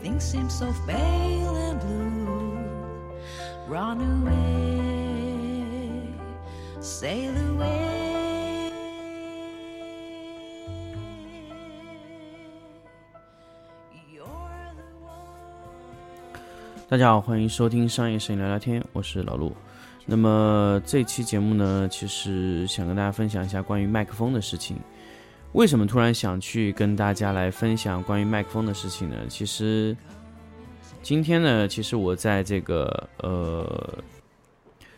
Things seem so pale and blue. Run away, sail away. You're the one. 大家好，欢迎收听商业摄影聊聊天，我是老陆。那么这期节目呢，其实想跟大家分享一下关于麦克风的事情。为什么突然想去跟大家来分享关于麦克风的事情呢？其实今天呢，其实我在这个呃，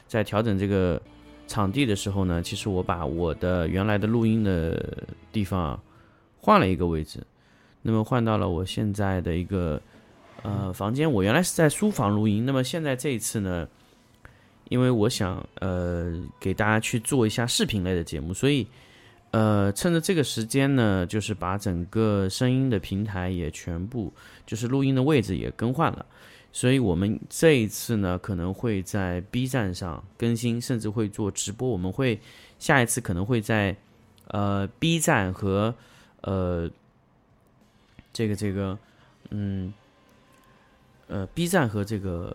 在调整这个场地的时候呢，其实我把我的原来的录音的地方啊换了一个位置，那么换到了我现在的一个呃房间。我原来是在书房录音，那么现在这一次呢，因为我想呃给大家去做一下视频类的节目，所以呃趁着这个时间呢，就是把整个声音的平台也全部就是录音的位置也更换了。所以我们这一次呢，可能会在 B 站上更新，甚至会做直播。我们会下一次可能会在呃 B 站和呃这个这个嗯呃 B 站和这个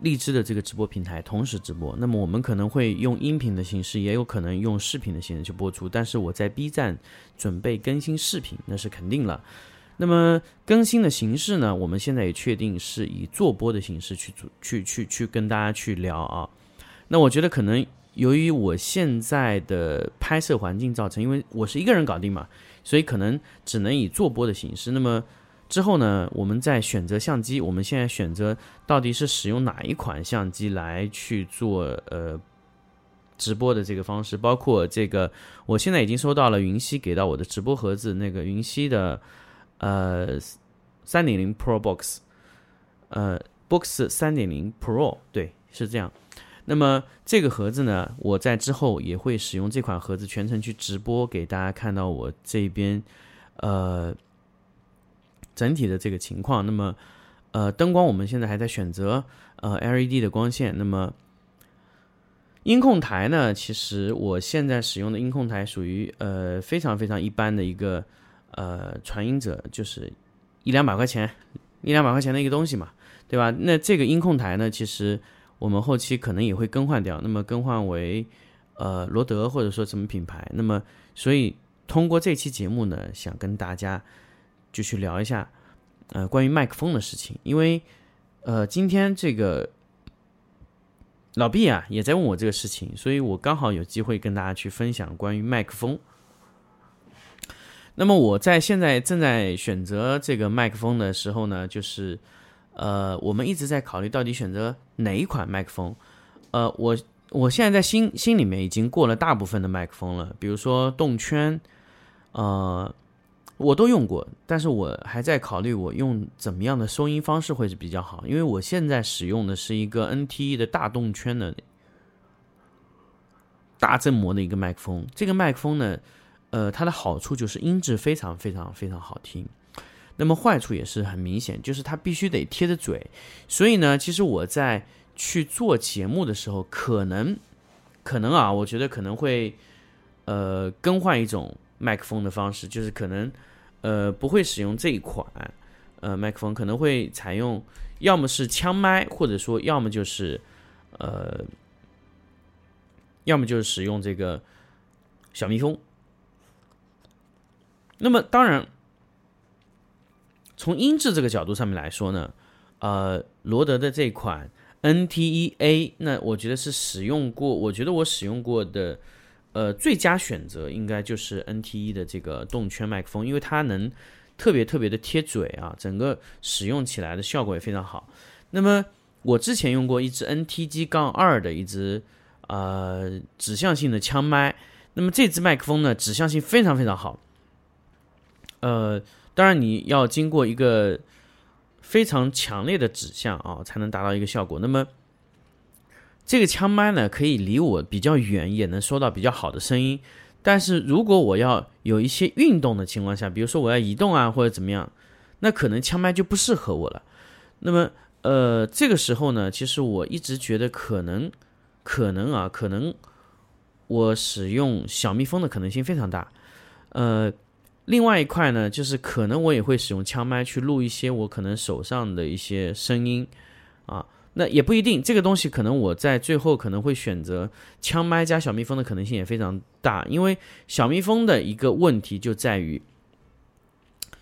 荔枝的这个直播平台同时直播。那么我们可能会用音频的形式，也有可能用视频的形式去播出。但是我在 B 站准备更新视频，那是肯定了。那么更新的形式呢？我们现在也确定是以做播的形式去做，去去去跟大家去聊啊。那我觉得可能由于我现在的拍摄环境造成，因为我是一个人搞定嘛，所以可能只能以做播的形式。那么之后呢，我们再选择相机，我们现在选择到底是使用哪一款相机来去做呃直播的这个方式，包括这个，我现在已经收到了云溪给到我的直播盒子，那个云溪的。呃，三点零 Pro Box，呃，Box 三点零 Pro，对，是这样。那么这个盒子呢，我在之后也会使用这款盒子全程去直播，给大家看到我这边呃整体的这个情况。那么呃，灯光我们现在还在选择呃 LED 的光线。那么音控台呢，其实我现在使用的音控台属于呃非常非常一般的一个。呃，传音者就是一两百块钱，一两百块钱的一个东西嘛，对吧？那这个音控台呢，其实我们后期可能也会更换掉，那么更换为呃罗德或者说什么品牌。那么，所以通过这期节目呢，想跟大家就去聊一下呃关于麦克风的事情，因为呃今天这个老毕啊也在问我这个事情，所以我刚好有机会跟大家去分享关于麦克风。那么我在现在正在选择这个麦克风的时候呢，就是，呃，我们一直在考虑到底选择哪一款麦克风。呃，我我现在在心心里面已经过了大部分的麦克风了，比如说动圈，呃，我都用过，但是我还在考虑我用怎么样的收音方式会是比较好，因为我现在使用的是一个 NTE 的大动圈的大振膜的一个麦克风，这个麦克风呢。呃，它的好处就是音质非常非常非常好听，那么坏处也是很明显，就是它必须得贴着嘴。所以呢，其实我在去做节目的时候，可能可能啊，我觉得可能会呃更换一种麦克风的方式，就是可能呃不会使用这一款呃麦克风，可能会采用要么是枪麦，或者说要么就是呃要么就是使用这个小蜜蜂。那么当然，从音质这个角度上面来说呢，呃，罗德的这款 NTEA，那我觉得是使用过，我觉得我使用过的，呃，最佳选择应该就是 NTE 的这个动圈麦克风，因为它能特别特别的贴嘴啊，整个使用起来的效果也非常好。那么我之前用过一支 NTG 杠二的一支呃指向性的枪麦，那么这支麦克风呢指向性非常非常好，呃，当然你要经过一个非常强烈的指向啊，才能达到一个效果。那么这个枪麦呢，可以离我比较远，也能收到比较好的声音。但是如果我要有一些运动的情况下，比如说我要移动啊或者怎么样，那可能枪麦就不适合我了。那么呃，这个时候呢，其实我一直觉得可能可能啊，可能我使用小蜜蜂的可能性非常大。呃，另外一块呢，就是可能我也会使用枪麦去录一些我可能手上的一些声音啊。那也不一定，这个东西可能我在最后可能会选择枪麦加小蜜蜂的可能性也非常大，因为小蜜蜂的一个问题就在于，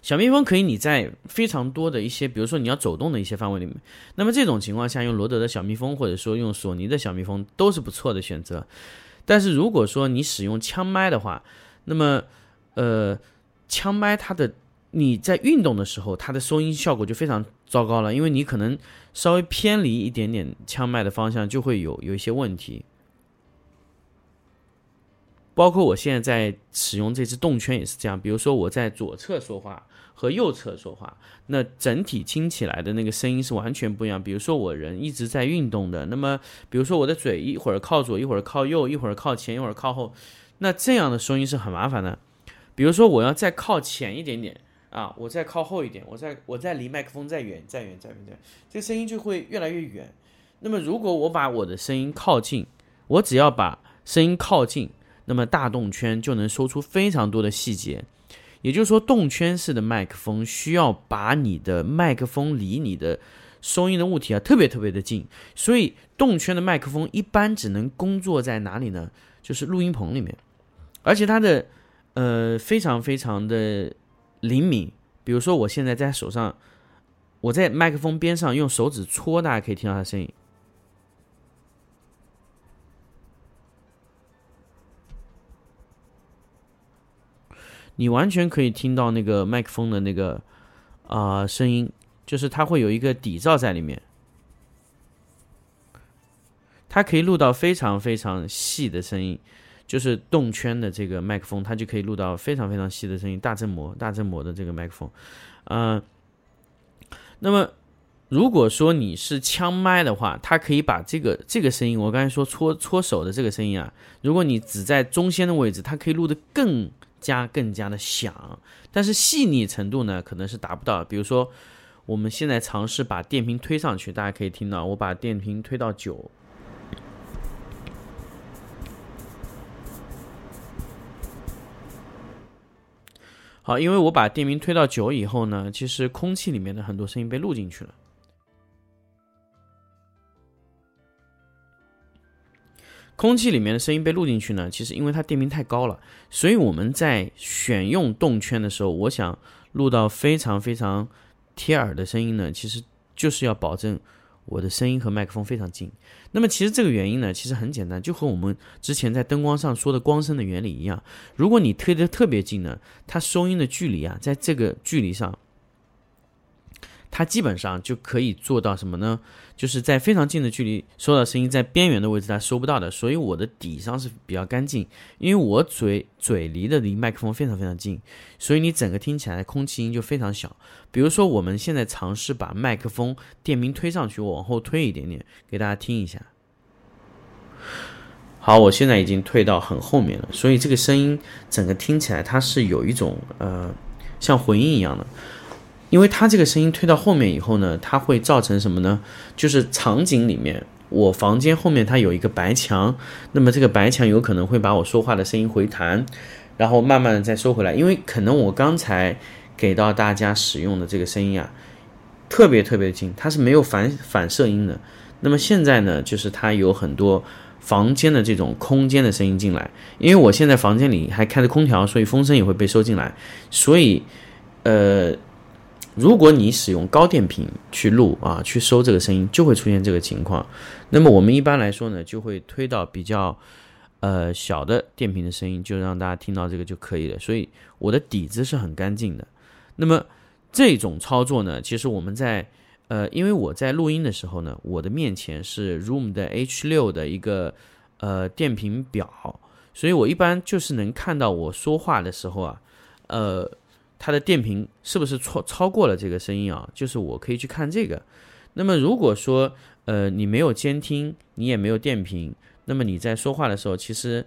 小蜜蜂可以你在非常多的一些，比如说你要走动的一些范围里面，那么这种情况下用罗德的小蜜蜂或者说用索尼的小蜜蜂都是不错的选择。但是如果说你使用枪麦的话，那么呃，枪麦它的你在运动的时候，它的收音效果就非常糟糕了，因为你可能。稍微偏离一点点枪麦的方向，就会有有一些问题。包括我现在在使用这只动圈也是这样，比如说我在左侧说话和右侧说话，那整体听起来的那个声音是完全不一样。比如说我人一直在运动的，那么比如说我的嘴一会儿靠左，一会儿靠右，一会儿靠前，一会儿靠后，那这样的声音是很麻烦的。比如说我要再靠前一点点。啊，我再靠后一点，我再我再离麦克风再远再远再远再，这声音就会越来越远。那么如果我把我的声音靠近，我只要把声音靠近，那么大动圈就能收出非常多的细节。也就是说，动圈式的麦克风需要把你的麦克风离你的收音的物体啊特别特别的近，所以动圈的麦克风一般只能工作在哪里呢？就是录音棚里面，而且它的呃非常非常的。灵敏，比如说我现在在手上，我在麦克风边上用手指戳，大家可以听到它声音。你完全可以听到那个麦克风的那个啊声音，就是它会有一个底噪在里面，它可以录到非常非常细的声音。就是动圈的这个麦克风，它就可以录到非常非常细的声音，大振膜、大振膜的这个麦克风，嗯，那么如果说你是枪麦的话，它可以把这个这个声音，我刚才说搓搓手的这个声音啊，如果你只在中间的位置，它可以录得更加更加的响，但是细腻程度呢，可能是达不到。比如说，我们现在尝试把电瓶推上去，大家可以听到，我把电瓶推到九。好，因为我把电瓶推到九以后呢，其实空气里面的很多声音被录进去了。空气里面的声音被录进去呢，其实因为它电瓶太高了，所以我们在选用动圈的时候，我想录到非常非常贴耳的声音呢，其实就是要保证。我的声音和麦克风非常近，那么其实这个原因呢，其实很简单，就和我们之前在灯光上说的光声的原理一样。如果你推的特别近呢，它收音的距离啊，在这个距离上。它基本上就可以做到什么呢？就是在非常近的距离收到声音，在边缘的位置它收不到的。所以我的底上是比较干净，因为我嘴嘴离的离麦克风非常非常近，所以你整个听起来空气音就非常小。比如说我们现在尝试把麦克风电瓶推上去，我往后推一点点，给大家听一下。好，我现在已经退到很后面了，所以这个声音整个听起来它是有一种呃像回音一样的。因为它这个声音推到后面以后呢，它会造成什么呢？就是场景里面，我房间后面它有一个白墙，那么这个白墙有可能会把我说话的声音回弹，然后慢慢的再收回来。因为可能我刚才给到大家使用的这个声音啊，特别特别近，它是没有反反射音的。那么现在呢，就是它有很多房间的这种空间的声音进来，因为我现在房间里还开着空调，所以风声也会被收进来，所以，呃。如果你使用高电平去录啊，去收这个声音，就会出现这个情况。那么我们一般来说呢，就会推到比较呃小的电频的声音，就让大家听到这个就可以了。所以我的底子是很干净的。那么这种操作呢，其实我们在呃，因为我在录音的时候呢，我的面前是 Room 的 H 六的一个呃电频表，所以我一般就是能看到我说话的时候啊，呃。它的电瓶是不是超超过了这个声音啊？就是我可以去看这个。那么如果说呃你没有监听，你也没有电瓶，那么你在说话的时候，其实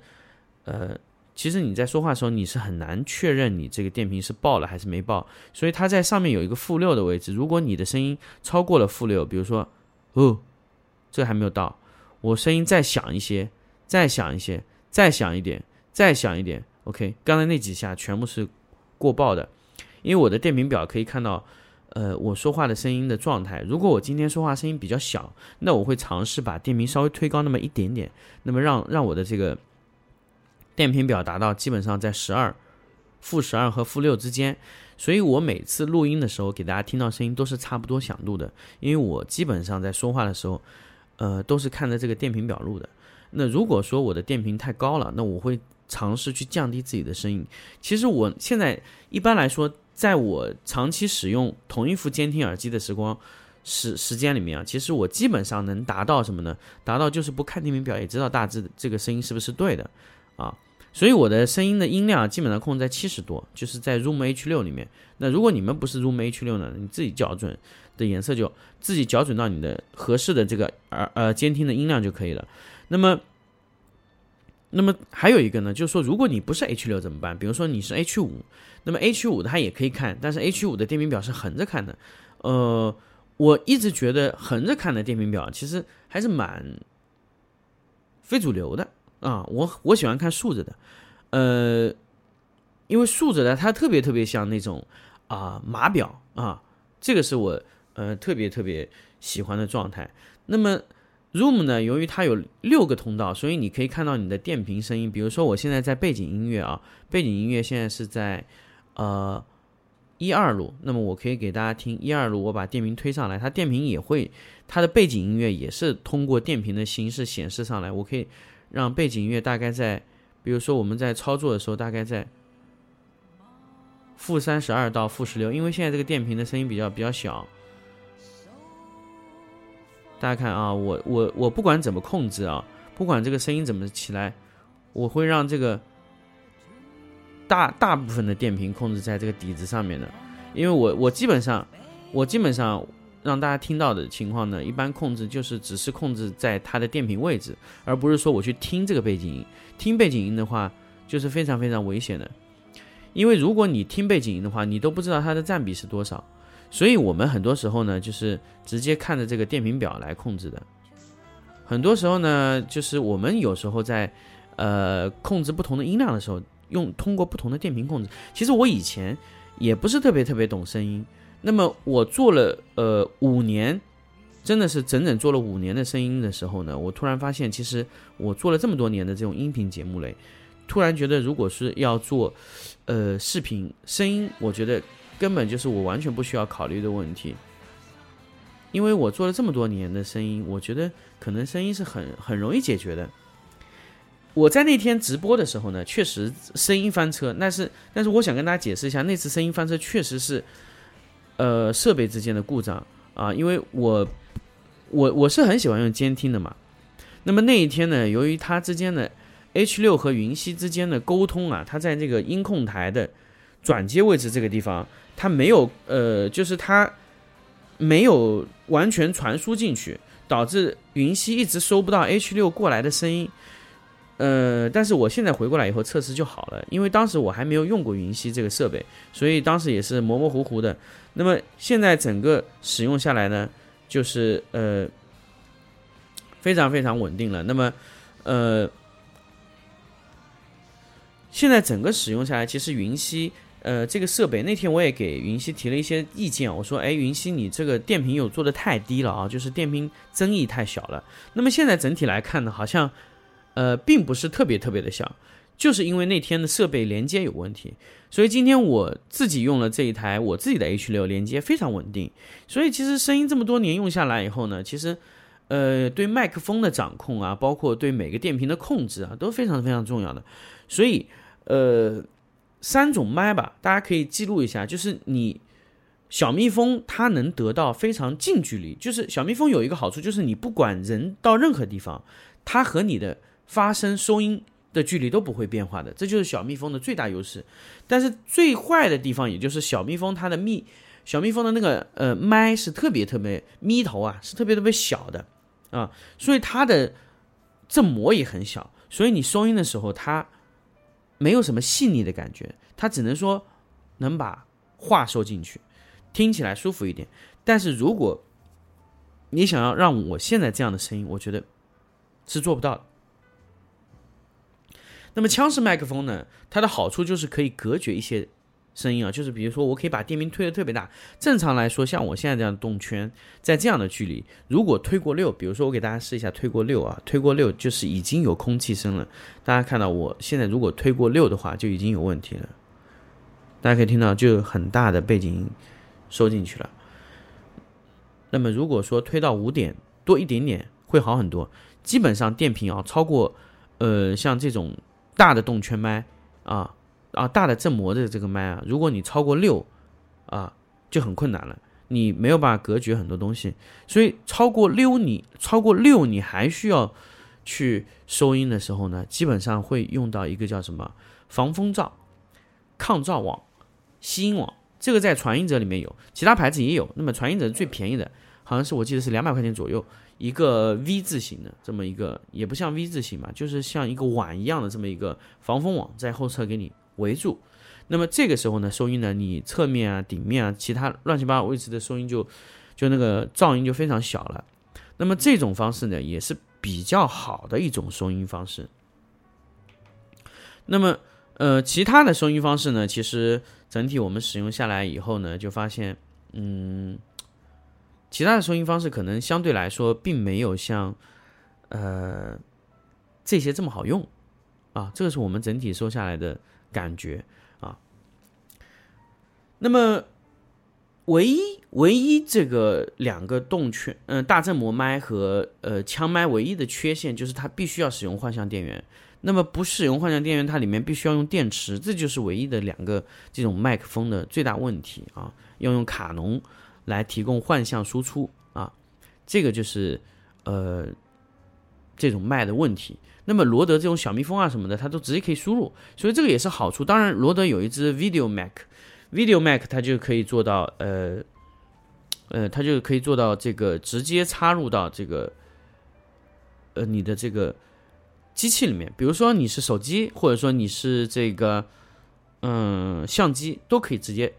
呃其实你在说话的时候，你是很难确认你这个电瓶是爆了还是没爆。所以它在上面有一个负六的位置，如果你的声音超过了负六，比如说哦这还没有到，我声音再响一些，再响一些，再响一点，再响一点。OK，刚才那几下全部是过爆的，因为我的电瓶表可以看到，呃，我说话的声音的状态。如果我今天说话声音比较小，那我会尝试把电瓶稍微推高那么一点点，那么让让我的这个电瓶表达到基本上在十二、负十二和负六之间。所以我每次录音的时候给大家听到声音都是差不多响度的，因为我基本上在说话的时候，呃，都是看着这个电瓶表录的。那如果说我的电瓶太高了，那我会。尝试去降低自己的声音。其实我现在一般来说，在我长期使用同一副监听耳机的时光时时间里面啊，其实我基本上能达到什么呢？达到就是不看电瓶表也知道大致这个声音是不是对的啊。所以我的声音的音量基本上控制在七十多，就是在 Room H 六里面。那如果你们不是 Room H 六呢，你自己校准的颜色就自己校准到你的合适的这个耳呃监听的音量就可以了。那么。那么还有一个呢，就是说，如果你不是 H 六怎么办？比如说你是 H 五，那么 H 五的它也可以看，但是 H 五的电瓶表是横着看的。呃，我一直觉得横着看的电瓶表其实还是蛮非主流的啊。我我喜欢看竖着的，呃，因为竖着的它特别特别像那种啊码表啊，这个是我呃特别特别喜欢的状态。那么。Room 呢，由于它有六个通道，所以你可以看到你的电瓶声音。比如说，我现在在背景音乐啊，背景音乐现在是在呃一二路，那么我可以给大家听一二路，我把电瓶推上来，它电瓶也会，它的背景音乐也是通过电瓶的形式显示上来。我可以让背景音乐大概在，比如说我们在操作的时候，大概在负三十二到负十六，因为现在这个电瓶的声音比较比较小。大家看啊，我我我不管怎么控制啊，不管这个声音怎么起来，我会让这个大大部分的电瓶控制在这个底子上面的，因为我我基本上我基本上让大家听到的情况呢，一般控制就是只是控制在它的电瓶位置，而不是说我去听这个背景音。听背景音的话，就是非常非常危险的，因为如果你听背景音的话，你都不知道它的占比是多少。所以，我们很多时候呢，就是直接看着这个电瓶表来控制的。很多时候呢，就是我们有时候在，呃，控制不同的音量的时候，用通过不同的电瓶控制。其实我以前也不是特别特别懂声音。那么我做了呃五年，真的是整整做了五年的声音的时候呢，我突然发现，其实我做了这么多年的这种音频节目类，突然觉得，如果是要做，呃，视频声音，我觉得。根本就是我完全不需要考虑的问题，因为我做了这么多年的声音，我觉得可能声音是很很容易解决的。我在那天直播的时候呢，确实声音翻车，但是但是我想跟大家解释一下，那次声音翻车确实是，呃，设备之间的故障啊，因为我我我是很喜欢用监听的嘛，那么那一天呢，由于它之间的 H 六和云溪之间的沟通啊，它在这个音控台的转接位置这个地方。它没有，呃，就是它没有完全传输进去，导致云溪一直收不到 H 六过来的声音。呃，但是我现在回过来以后测试就好了，因为当时我还没有用过云溪这个设备，所以当时也是模模糊糊的。那么现在整个使用下来呢，就是呃非常非常稳定了。那么呃，现在整个使用下来，其实云溪。呃，这个设备那天我也给云溪提了一些意见，我说，哎，云溪你这个电瓶有做的太低了啊，就是电瓶增益太小了。那么现在整体来看呢，好像，呃，并不是特别特别的小，就是因为那天的设备连接有问题，所以今天我自己用了这一台我自己的 H 六，连接非常稳定。所以其实声音这么多年用下来以后呢，其实，呃，对麦克风的掌控啊，包括对每个电瓶的控制啊，都非常非常重要的。所以，呃。三种麦吧，大家可以记录一下。就是你小蜜蜂它能得到非常近距离，就是小蜜蜂有一个好处，就是你不管人到任何地方，它和你的发声收音的距离都不会变化的，这就是小蜜蜂的最大优势。但是最坏的地方，也就是小蜜蜂它的蜜，小蜜蜂的那个呃麦是特别特别咪头啊，是特别特别小的啊，所以它的振膜也很小，所以你收音的时候它没有什么细腻的感觉，它只能说能把话收进去，听起来舒服一点。但是如果你想要让我现在这样的声音，我觉得是做不到的。那么枪式麦克风呢？它的好处就是可以隔绝一些声音啊，就是比如说我可以把电瓶推得特别大。正常来说，像我现在这样动圈，在这样的距离，如果推过六，比如说我给大家试一下推过六啊，推过六就是已经有空气声了。大家看到我现在如果推过六的话，就已经有问题了。大家可以听到，就很大的背景音收进去了。那么如果说推到五点多一点点，会好很多。基本上电瓶啊，超过呃像这种。大的动圈麦啊啊，大的振膜的这个麦啊，如果你超过六啊，就很困难了，你没有办法隔绝很多东西。所以超过六，你超过六，你还需要去收音的时候呢，基本上会用到一个叫什么防风罩、抗噪网、吸音网。这个在传音者里面有，其他牌子也有。那么传音者是最便宜的，好像是我记得是两百块钱左右。一个 V 字形的这么一个，也不像 V 字形嘛，就是像一个碗一样的这么一个防风网，在后侧给你围住。那么这个时候呢，收音呢，你侧面啊、顶面啊、其他乱七八糟位置的收音就就那个噪音就非常小了。那么这种方式呢，也是比较好的一种收音方式。那么呃，其他的收音方式呢，其实整体我们使用下来以后呢，就发现嗯。其他的收音方式可能相对来说并没有像，呃，这些这么好用，啊，这个是我们整体收下来的感觉啊。那么，唯一唯一这个两个动圈，嗯，大振膜麦和呃枪麦唯一的缺陷就是它必须要使用换向电源。那么不使用换向电源，它里面必须要用电池，这就是唯一的两个这种麦克风的最大问题啊，要用卡农。来提供换向输出啊，这个就是呃这种麦的问题。那么罗德这种小蜜蜂啊什么的，它都直接可以输入，所以这个也是好处。当然，罗德有一支 Video Mac，Video Mac 它就可以做到呃呃，它就可以做到这个直接插入到这个呃你的这个机器里面。比如说你是手机，或者说你是这个嗯相机，都可以直接。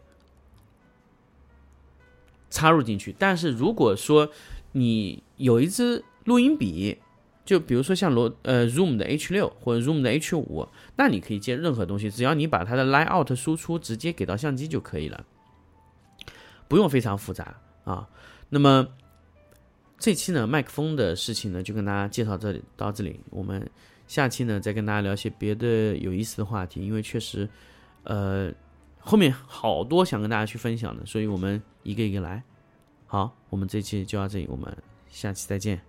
插入进去，但是如果说你有一支录音笔，就比如说像罗呃 Zoom 的 H 六或者 Zoom 的 H 五，那你可以接任何东西，只要你把它的 Line Out 输出直接给到相机就可以了，不用非常复杂啊。那么这期呢麦克风的事情呢就跟大家介绍这里到这里，我们下期呢再跟大家聊些别的有意思的话题，因为确实呃。后面好多想跟大家去分享的，所以我们一个一个来。好，我们这期就到这里，我们下期再见。